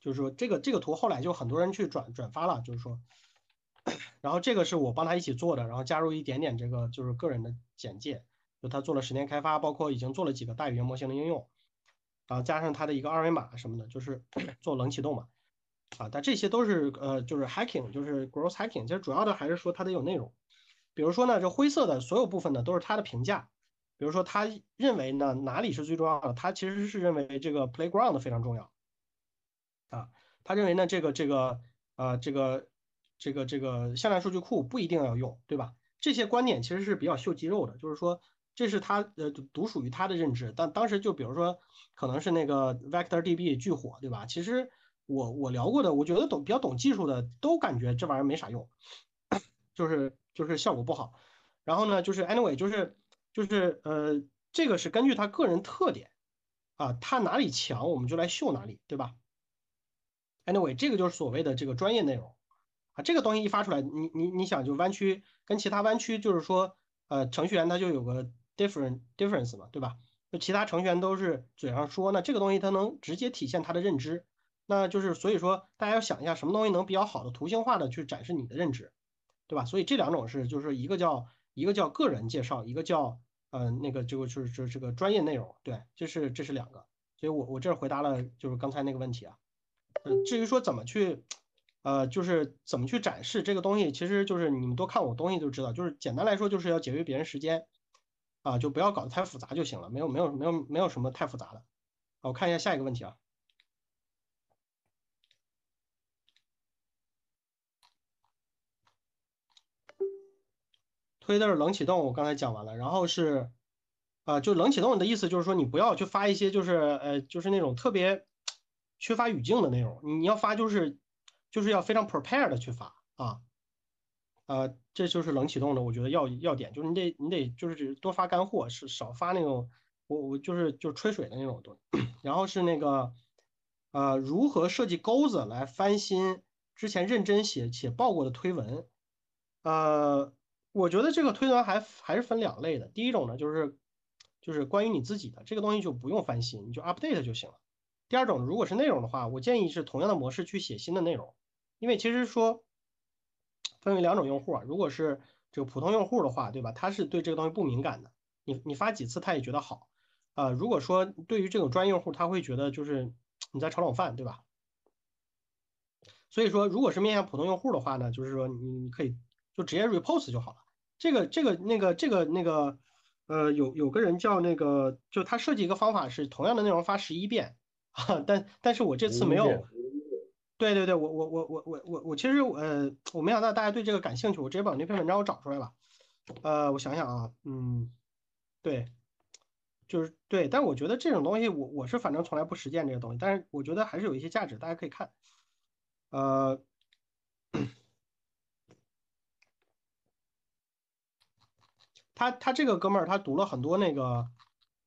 就是说这个这个图后来就很多人去转转发了，就是说。然后这个是我帮他一起做的，然后加入一点点这个就是个人的简介，就他做了十年开发，包括已经做了几个大语言模型的应用，然后，加上他的一个二维码什么的，就是 做冷启动嘛，啊，但这些都是呃就是 hacking，就是 growth hacking，其实主要的还是说它得有内容，比如说呢，这灰色的所有部分呢都是他的评价，比如说他认为呢哪里是最重要的，他其实是认为这个 playground 非常重要，啊，他认为呢这个这个呃这个。这个这个向量数据库不一定要用，对吧？这些观点其实是比较秀肌肉的，就是说这是他呃独属于他的认知。但当时就比如说可能是那个 Vector DB 巨火，对吧？其实我我聊过的，我觉得懂比较懂技术的都感觉这玩意儿没啥用，就是就是效果不好。然后呢，就是 anyway 就是就是呃这个是根据他个人特点啊，他哪里强我们就来秀哪里，对吧？Anyway，这个就是所谓的这个专业内容啊，这个东西一发出来，你你你想就弯曲跟其他弯曲就是说，呃，程序员他就有个 different difference 嘛，对吧？就其他程序员都是嘴上说，那这个东西它能直接体现他的认知，那就是所以说大家要想一下什么东西能比较好的图形化的去展示你的认知，对吧？所以这两种是就是一个叫一个叫个人介绍，一个叫嗯那个就就是这个专业内容，对，这是这是两个，所以我我这回答了就是刚才那个问题啊，呃至于说怎么去呃就是怎么去展示这个东西，其实就是你们多看我东西就知道，就是简单来说就是要节约别人时间。啊，就不要搞得太复杂就行了，没有没有没有没有什么太复杂的。好我看一下下一个问题啊。推的是冷启动，我刚才讲完了，然后是，啊，就冷启动的意思就是说你不要去发一些就是呃就是那种特别缺乏语境的内容，你要发就是就是要非常 prepared 的去发啊。呃，这就是冷启动的，我觉得要要点就是你得你得就是多发干货，是少发那种我我就是就吹水的那种东西。然后是那个呃，如何设计钩子来翻新之前认真写且报过的推文？呃，我觉得这个推文还还是分两类的。第一种呢，就是就是关于你自己的这个东西就不用翻新，你就 update 就行了。第二种，如果是内容的话，我建议是同样的模式去写新的内容，因为其实说。分为两种用户啊，如果是这个普通用户的话，对吧？他是对这个东西不敏感的，你你发几次他也觉得好，啊，如果说对于这种专业用户，他会觉得就是你在炒冷饭，对吧？所以说，如果是面向普通用户的话呢，就是说你你可以就直接 repost 就好了。这个这个那个这个那个呃，有有个人叫那个，就他设计一个方法是同样的内容发十一遍啊，但但是我这次没有。对对对，我我我我我我我其实呃，我没想到大家对这个感兴趣，我直接把那篇文章我找出来了。呃，我想想啊，嗯，对，就是对，但我觉得这种东西，我我是反正从来不实践这个东西，但是我觉得还是有一些价值，大家可以看。呃，他他这个哥们儿他读了很多那个，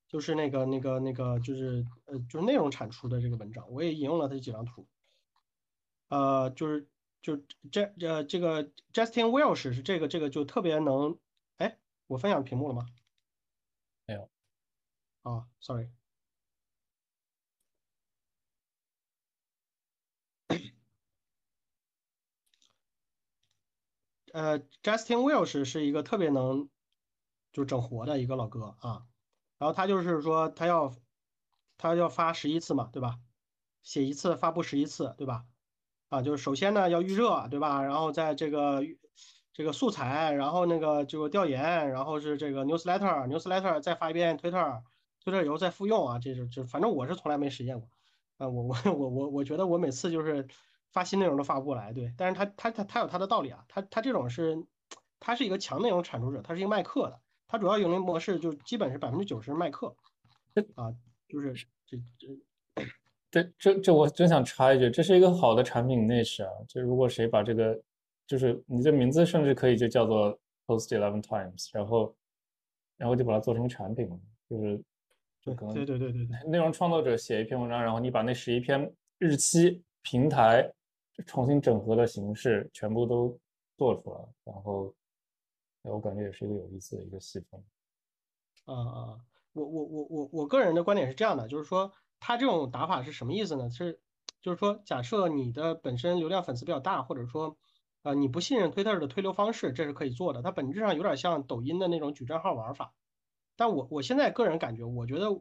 就是那个那个那个就是呃就是内容产出的这个文章，我也引用了他几张图。呃，就是就这这这个 Justin Welsh 是这个这个就特别能，哎，我分享屏幕了吗？没有。啊，sorry。呃，Justin Welsh 是一个特别能就整活的一个老哥啊，然后他就是说他要他要发十一次嘛，对吧？写一次发布十一次，对吧？啊，就是首先呢要预热，对吧？然后在这个这个素材，然后那个就调研，然后是这个 newsletter，newsletter 再发一遍 Twitter，Twitter 以后再复用啊，这是这反正我是从来没实现过。啊，我我我我我觉得我每次就是发新内容都发不过来，对。但是他他他他有他的道理啊，他他这种是他是一个强内容产出者，他是一个卖课的，他主要盈利模式就基本是百分之九十卖课，啊，就是这这。这这这我真想插一句，这是一个好的产品内饰啊！就如果谁把这个，就是你这名字甚至可以就叫做 Post Eleven Times，然后然后就把它做成产品了，就是就可能对对对对对，内容创作者写一篇文章，然后你把那十一篇日期、平台重新整合的形式全部都做出来，然后我感觉也是一个有意思的一个细分。啊啊，我我我我我个人的观点是这样的，就是说。他这种打法是什么意思呢？是，就是说，假设你的本身流量粉丝比较大，或者说，呃，你不信任推特的推流方式，这是可以做的。它本质上有点像抖音的那种矩阵号玩法。但我我现在个人感觉，我觉得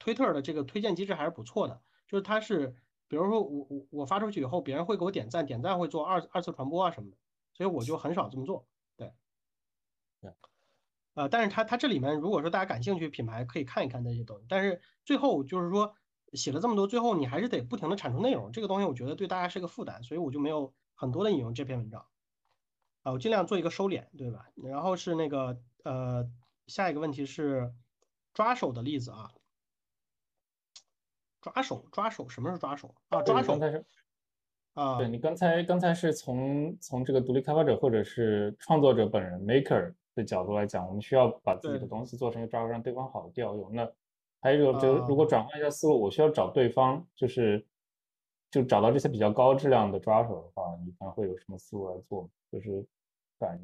推特的这个推荐机制还是不错的。就是它是，比如说我我我发出去以后，别人会给我点赞，点赞会做二二次传播啊什么的，所以我就很少这么做。对，对。呃，但是它它这里面如果说大家感兴趣，品牌可以看一看那些东西。但是最后就是说。写了这么多，最后你还是得不停的产出内容，这个东西我觉得对大家是个负担，所以我就没有很多的引用这篇文章。啊，我尽量做一个收敛，对吧？然后是那个呃，下一个问题是抓手的例子啊，抓手抓手什么是抓手啊？抓手啊，对你刚才刚才是从从这个独立开发者或者是创作者本人 maker 的角度来讲，我们需要把自己的东西做成一个抓手，让对方好调用。那还有一种就是，如果转换一下思路，我需要找对方，就是就找到这些比较高质量的抓手的话，你一般会有什么思路来做？就是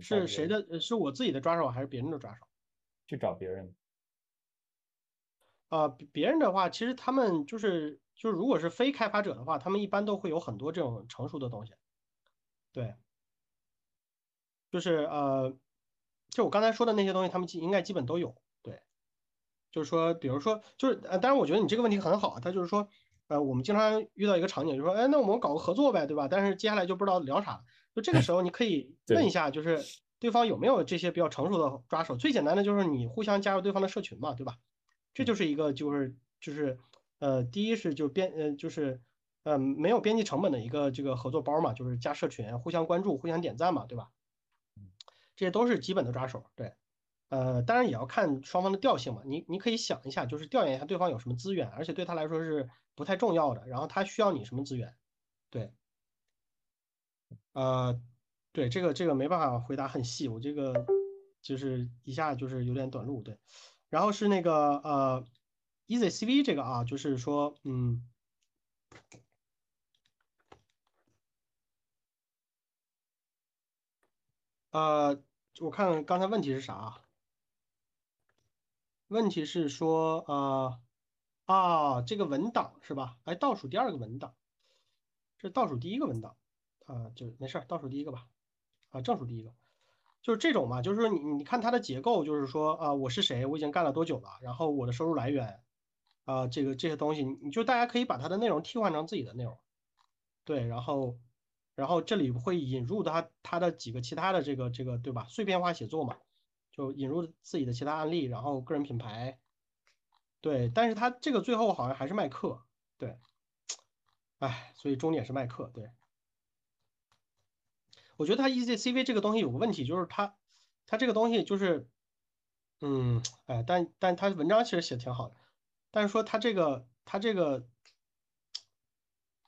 是谁的？是我自己的抓手还是别人的抓手？去找别人。啊，别人的话，其实他们就是就是，如果是非开发者的话，他们一般都会有很多这种成熟的东西。对，就是呃，就我刚才说的那些东西，他们基应该基本都有。对就是说，比如说，就是呃，当然，我觉得你这个问题很好。他就是说，呃，我们经常遇到一个场景，就说，哎，那我们搞个合作呗，对吧？但是接下来就不知道聊啥。就这个时候，你可以 问一下，就是对方有没有这些比较成熟的抓手。最简单的就是你互相加入对方的社群嘛，对吧？这就是一个就是就是呃，第一是就编呃就是嗯没有边际成本的一个这个合作包嘛，就是加社群，互相关注，互相点赞嘛，对吧？这些都是基本的抓手，对。呃，当然也要看双方的调性嘛。你你可以想一下，就是调研一下对方有什么资源，而且对他来说是不太重要的。然后他需要你什么资源？对，呃，对这个这个没办法回答很细，我这个就是一下就是有点短路。对，然后是那个呃，EasyCV 这个啊，就是说嗯，呃，我看刚才问题是啥？问题是说，呃，啊，这个文档是吧？哎，倒数第二个文档，这倒数第一个文档，啊，就没事，倒数第一个吧，啊，正数第一个，就是这种嘛，就是说你你看它的结构，就是说啊，我是谁，我已经干了多久了，然后我的收入来源，啊，这个这些东西，你就大家可以把它的内容替换成自己的内容，对，然后然后这里会引入他他的几个其他的这个这个对吧？碎片化写作嘛。就引入自己的其他案例，然后个人品牌，对，但是他这个最后好像还是卖课，对，哎，所以终点是卖课，对。我觉得他 EZCV 这个东西有个问题，就是他他这个东西就是，嗯，哎，但但他文章其实写的挺好的，但是说他这个他这个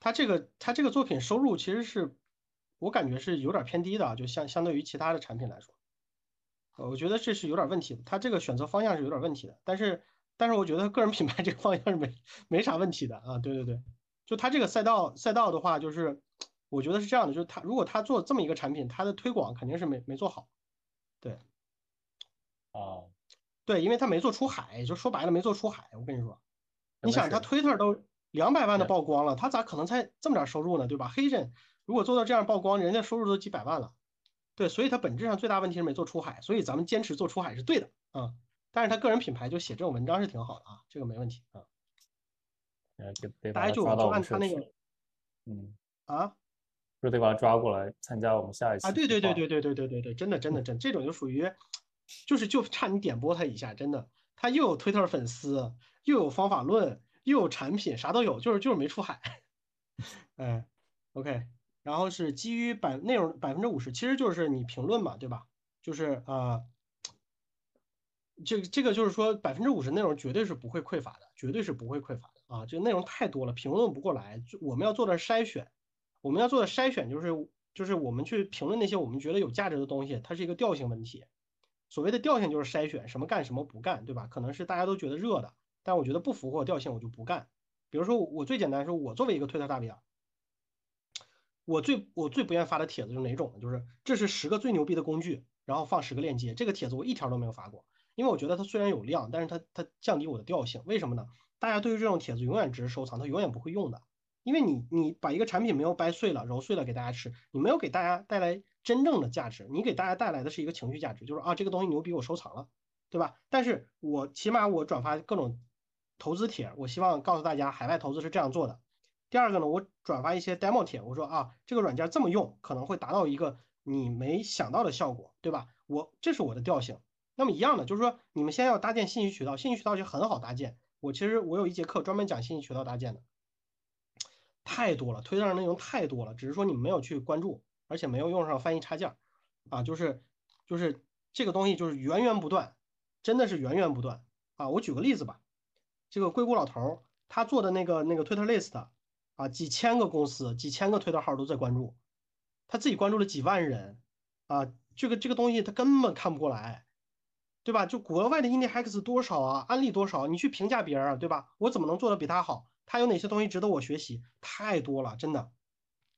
他这个他这个作品收入其实是我感觉是有点偏低的，就相相对于其他的产品来说。呃，我觉得这是有点问题的，他这个选择方向是有点问题的，但是，但是我觉得个人品牌这个方向是没没啥问题的啊，对对对，就他这个赛道赛道的话，就是我觉得是这样的，就是他如果他做这么一个产品，他的推广肯定是没没做好，对，哦，对，因为他没做出海，就说白了没做出海，我跟你说，你想他推特都两百万的曝光了，他咋可能才这么点收入呢，对吧？黑人如果做到这样曝光，人家收入都几百万了。对，所以他本质上最大问题是没做出海，所以咱们坚持做出海是对的啊。但是他个人品牌就写这种文章是挺好的啊，这个没问题啊。大家就就按他那个，嗯啊，就得把他抓过来参加我们下一期啊。对对对对对对对对对，真的真的真，这种就属于，就是就差你点拨他一下，真的，他又有推特粉丝，又有方法论，又有产品，啥都有，就是就是没出海。哎，OK。然后是基于百内容百分之五十，其实就是你评论嘛，对吧？就是呃，这个这个就是说百分之五十内容绝对是不会匮乏的，绝对是不会匮乏的啊！这个内容太多了，评论不过来。我们要做的筛选，我们要做的筛选就是就是我们去评论那些我们觉得有价值的东西，它是一个调性问题。所谓的调性就是筛选什么干什么不干，对吧？可能是大家都觉得热的，但我觉得不符合调性，我就不干。比如说我最简单说，我作为一个推特大 V 啊。我最我最不愿发的帖子是哪种呢？就是这是十个最牛逼的工具，然后放十个链接。这个帖子我一条都没有发过，因为我觉得它虽然有量，但是它它降低我的调性。为什么呢？大家对于这种帖子永远只是收藏，它永远不会用的。因为你你把一个产品没有掰碎了、揉碎了给大家吃，你没有给大家带来真正的价值，你给大家带来的是一个情绪价值，就是啊这个东西牛逼，我收藏了，对吧？但是我起码我转发各种投资帖，我希望告诉大家海外投资是这样做的。第二个呢，我转发一些 demo 帖，我说啊，这个软件这么用，可能会达到一个你没想到的效果，对吧？我这是我的调性。那么一样的，就是说你们先要搭建信息渠道，信息渠道就很好搭建。我其实我有一节课专门讲信息渠道搭建的，太多了，推特上内容太多了，只是说你们没有去关注，而且没有用上翻译插件啊，就是就是这个东西就是源源不断，真的是源源不断啊。我举个例子吧，这个硅谷老头他做的那个那个 Twitter List。啊，几千个公司，几千个推特号都在关注，他自己关注了几万人，啊，这个这个东西他根本看不过来，对吧？就国外的 Index 多少啊，案例多少，你去评价别人，对吧？我怎么能做的比他好？他有哪些东西值得我学习？太多了，真的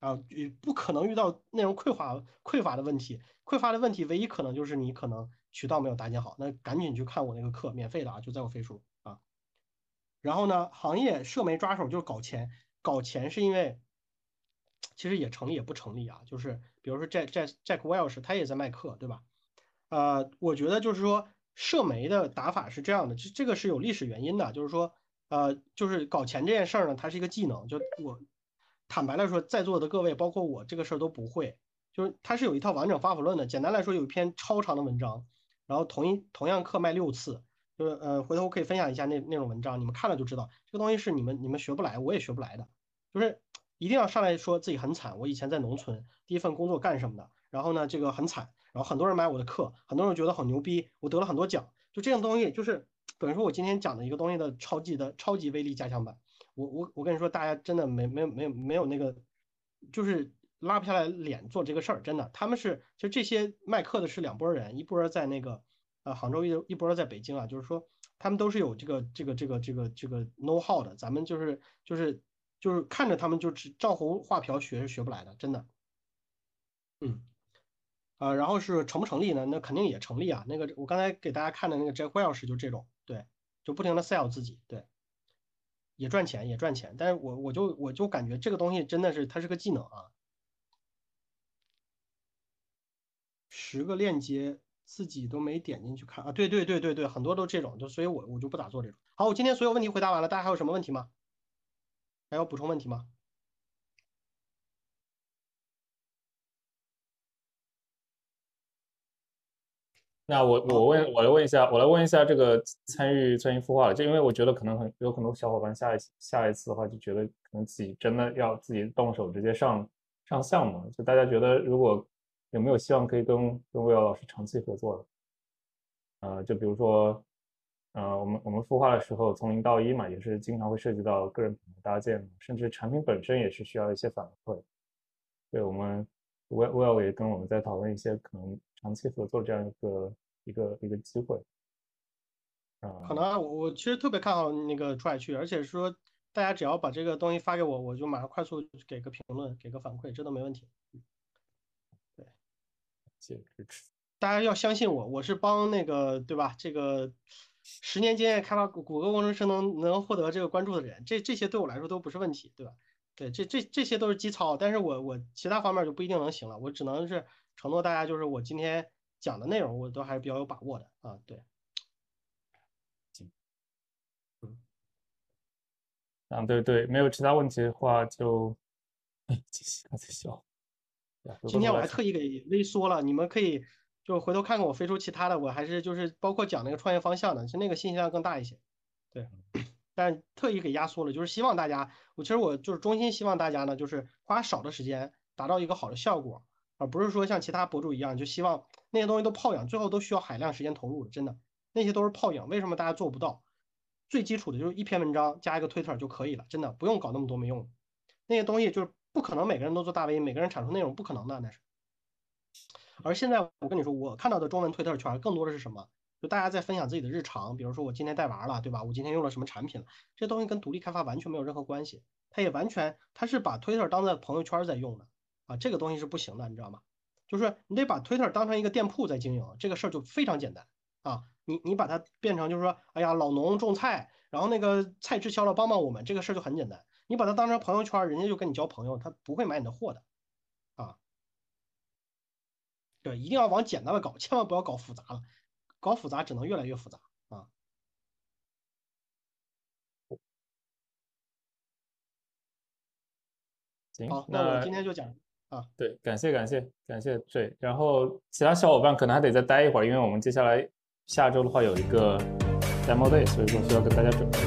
啊，不可能遇到内容匮乏匮乏的问题。匮乏的问题，唯一可能就是你可能渠道没有搭建好。那赶紧去看我那个课，免费的啊，就在我飞书。然后呢，行业社媒抓手就是搞钱，搞钱是因为其实也成立也不成立啊。就是比如说 Jack Jack Jack Welch，他也在卖课，对吧？呃，我觉得就是说社媒的打法是这样的，这这个是有历史原因的，就是说呃，就是搞钱这件事儿呢，它是一个技能。就我坦白来说，在座的各位，包括我，这个事儿都不会。就是它是有一套完整方法论的。简单来说，有一篇超长的文章，然后同一同样课卖六次，就是呃，回头我可以分享一下那那种文章，你们看了就知道，这个东西是你们你们学不来，我也学不来的。就是一定要上来说自己很惨，我以前在农村第一份工作干什么的，然后呢这个很惨，然后很多人买我的课，很多人觉得很牛逼，我得了很多奖，就这种东西就是等于说我今天讲的一个东西的超级的超级威力加强版。我我我跟你说，大家真的没没有没有没有那个，就是。拉不下来脸做这个事儿，真的，他们是就这些卖课的是两拨人，一波在那个呃杭州，一一波在北京啊，就是说他们都是有这个这个这个这个这个 know how 的，咱们就是就是就是看着他们就只照葫芦画瓢学是学不来的，真的。嗯，呃，然后是成不成立呢？那肯定也成立啊。那个我刚才给大家看的那个 Jack Welch 就这种，对，就不停的 sell 自己，对，也赚钱也赚钱，但是我我就我就感觉这个东西真的是它是个技能啊。十个链接自己都没点进去看啊！对对对对对，很多都这种，就所以我我就不咋做这种。好，我今天所有问题回答完了，大家还有什么问题吗？还要补充问题吗？那我我问我来问一下，我来问一下这个参与参与孵化，就因为我觉得可能很有很多小伙伴下一下一次的话就觉得可能自己真的要自己动手直接上上项目，就大家觉得如果。有没有希望可以跟跟魏瑶老师长期合作的？呃，就比如说，呃，我们我们孵化的时候从零到一嘛，也是经常会涉及到个人品牌搭建，甚至产品本身也是需要一些反馈。对我们魏魏瑶也跟我们在讨论一些可能长期合作这样一个一个一个机会。啊，可能啊，我我其实特别看好那个出海区，而且说大家只要把这个东西发给我，我就马上快速给个评论，给个反馈，这都没问题。支持，大家要相信我，我是帮那个对吧？这个十年经验开发谷谷歌工程师能能获得这个关注的人，这这些对我来说都不是问题，对吧？对，这这这些都是基操，但是我我其他方面就不一定能行了，我只能是承诺大家，就是我今天讲的内容，我都还是比较有把握的啊。对，嗯，嗯，对对，没有其他问题的话就，哎，谢谢，他在笑。今天我还特意给微缩了，你们可以就回头看看我飞出其他的，我还是就是包括讲那个创业方向的，就那个信息量更大一些。对，但特意给压缩了，就是希望大家，我其实我就是衷心希望大家呢，就是花少的时间达到一个好的效果，而不是说像其他博主一样，就希望那些东西都泡养，最后都需要海量时间投入。真的，那些都是泡影。为什么大家做不到？最基础的就是一篇文章加一个推特就可以了，真的不用搞那么多没用。那些东西就是。不可能每个人都做大 V，每个人产出内容不可能的那是。而现在我跟你说，我看到的中文推特圈更多的是什么？就大家在分享自己的日常，比如说我今天带娃了，对吧？我今天用了什么产品了？这东西跟独立开发完全没有任何关系。它也完全它是把推特当在朋友圈在用的啊，这个东西是不行的，你知道吗？就是你得把推特当成一个店铺在经营，这个事儿就非常简单啊。你你把它变成就是说，哎呀，老农种菜，然后那个菜滞销了，帮帮我们，这个事儿就很简单。你把它当成朋友圈，人家就跟你交朋友，他不会买你的货的，啊，对，一定要往简单的搞，千万不要搞复杂了，搞复杂只能越来越复杂啊。行，那我今天就讲啊，对，感谢感谢感谢，对，然后其他小伙伴可能还得再待一会儿，因为我们接下来下周的话有一个 demo day，所以说需要跟大家准备。